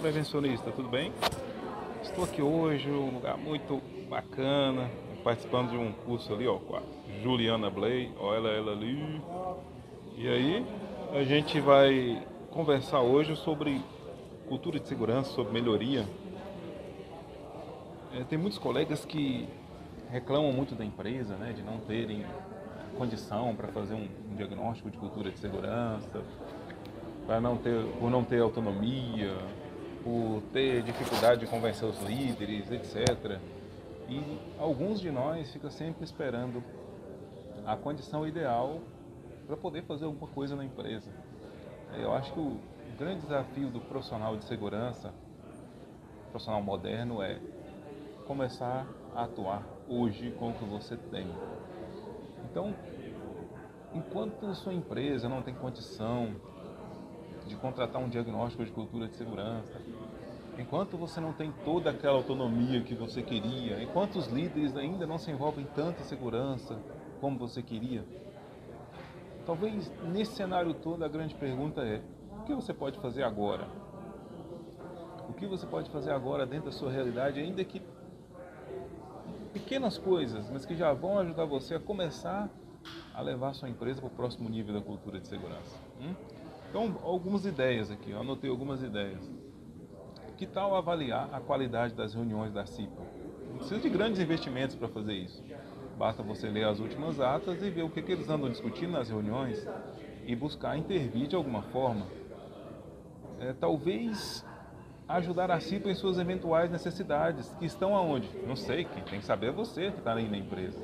prevencionista, tudo bem? Estou aqui hoje, um lugar muito bacana, participando de um curso ali, ó, com a Juliana Blay, ó, ela, ela ali. E aí, a gente vai conversar hoje sobre cultura de segurança, sobre melhoria. É, tem muitos colegas que reclamam muito da empresa, né, de não terem condição para fazer um, um diagnóstico de cultura de segurança, para não ter, por não ter autonomia, por ter dificuldade de convencer os líderes, etc. E alguns de nós fica sempre esperando a condição ideal para poder fazer alguma coisa na empresa. Eu acho que o grande desafio do profissional de segurança, profissional moderno, é começar a atuar hoje com o que você tem. Então, enquanto sua empresa não tem condição de contratar um diagnóstico de cultura de segurança, enquanto você não tem toda aquela autonomia que você queria, enquanto os líderes ainda não se envolvem tanto em segurança como você queria, talvez nesse cenário todo a grande pergunta é: o que você pode fazer agora? O que você pode fazer agora dentro da sua realidade, ainda que pequenas coisas, mas que já vão ajudar você a começar a levar a sua empresa para o próximo nível da cultura de segurança. Hum? Então, algumas ideias aqui, eu anotei algumas ideias. Que tal avaliar a qualidade das reuniões da CIPA? Não precisa de grandes investimentos para fazer isso. Basta você ler as últimas atas e ver o que, que eles andam discutindo nas reuniões e buscar intervir de alguma forma. É, talvez ajudar a CIPA em suas eventuais necessidades, que estão aonde? Não sei, quem tem que saber é você que está aí na empresa.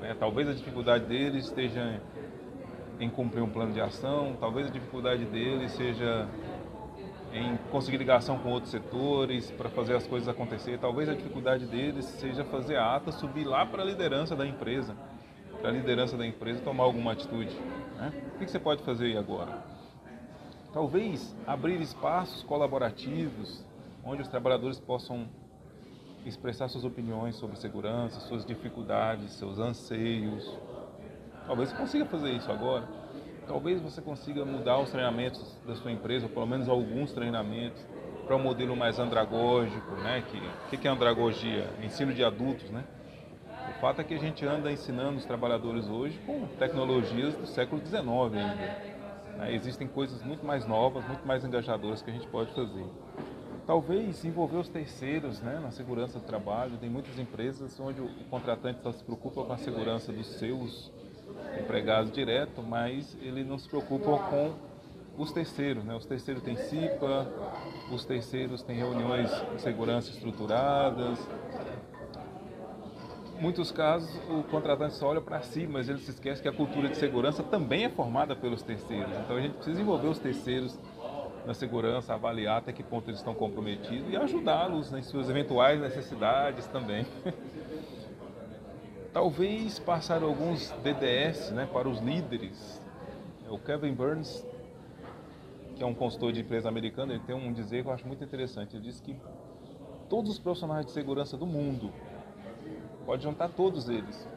Né? Talvez a dificuldade deles esteja em cumprir um plano de ação, talvez a dificuldade deles seja em conseguir ligação com outros setores para fazer as coisas acontecer. Talvez a dificuldade deles seja fazer a ata subir lá para a liderança da empresa, para a liderança da empresa tomar alguma atitude. Né? O que você pode fazer aí agora? Talvez abrir espaços colaborativos onde os trabalhadores possam expressar suas opiniões sobre segurança, suas dificuldades, seus anseios. Talvez você consiga fazer isso agora. Talvez você consiga mudar os treinamentos da sua empresa, ou pelo menos alguns treinamentos, para um modelo mais andragógico, né? Que que é andragogia? Ensino de adultos, né? O fato é que a gente anda ensinando os trabalhadores hoje com tecnologias do século XIX ainda. Né? Existem coisas muito mais novas, muito mais engajadoras que a gente pode fazer. Talvez envolver os terceiros né, na segurança do trabalho. Tem muitas empresas onde o contratante só se preocupa com a segurança dos seus empregados direto, mas ele não se preocupa com os terceiros. Né? Os terceiros têm CIPA, os terceiros têm reuniões de segurança estruturadas. Muitos casos, o contratante só olha para si, mas ele se esquece que a cultura de segurança também é formada pelos terceiros. Então a gente precisa envolver os terceiros na segurança, avaliar até que ponto eles estão comprometidos e ajudá-los nas suas eventuais necessidades também. Talvez passar alguns DDS né, para os líderes. O Kevin Burns, que é um consultor de empresa americana, ele tem um dizer que eu acho muito interessante. Ele diz que todos os profissionais de segurança do mundo, pode juntar todos eles,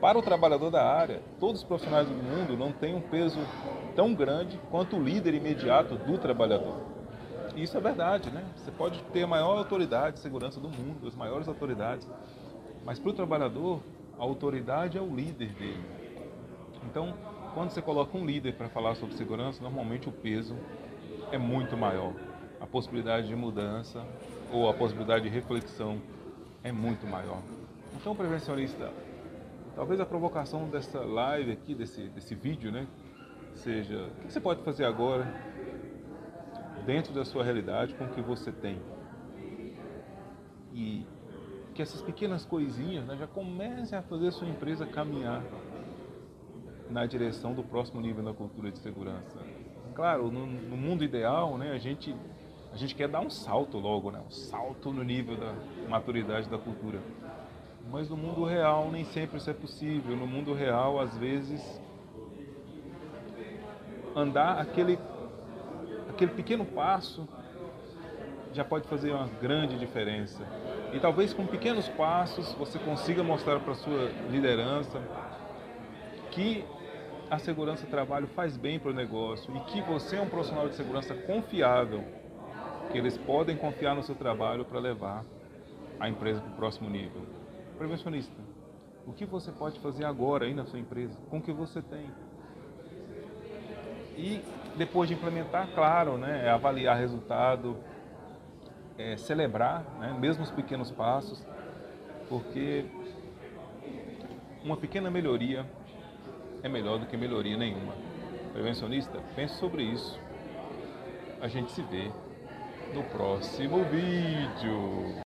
para o trabalhador da área, todos os profissionais do mundo não têm um peso tão grande quanto o líder imediato do trabalhador. E isso é verdade, né? Você pode ter a maior autoridade de segurança do mundo, as maiores autoridades, mas para o trabalhador, a autoridade é o líder dele. Então, quando você coloca um líder para falar sobre segurança, normalmente o peso é muito maior. A possibilidade de mudança ou a possibilidade de reflexão é muito maior. Então, prevencionista Talvez a provocação dessa live aqui, desse, desse vídeo, né, seja o que você pode fazer agora dentro da sua realidade com o que você tem. E que essas pequenas coisinhas né, já comecem a fazer a sua empresa caminhar na direção do próximo nível da cultura de segurança. Claro, no, no mundo ideal, né, a gente a gente quer dar um salto logo, né, um salto no nível da maturidade da cultura. Mas no mundo real nem sempre isso é possível. No mundo real, às vezes, andar aquele, aquele pequeno passo já pode fazer uma grande diferença. E talvez com pequenos passos você consiga mostrar para sua liderança que a segurança trabalho faz bem para o negócio e que você é um profissional de segurança confiável que eles podem confiar no seu trabalho para levar a empresa para o próximo nível. Prevencionista, o que você pode fazer agora aí na sua empresa, com o que você tem? E depois de implementar, claro, né, avaliar resultado, é celebrar, né, mesmo os pequenos passos, porque uma pequena melhoria é melhor do que melhoria nenhuma. Prevencionista, pense sobre isso. A gente se vê no próximo vídeo.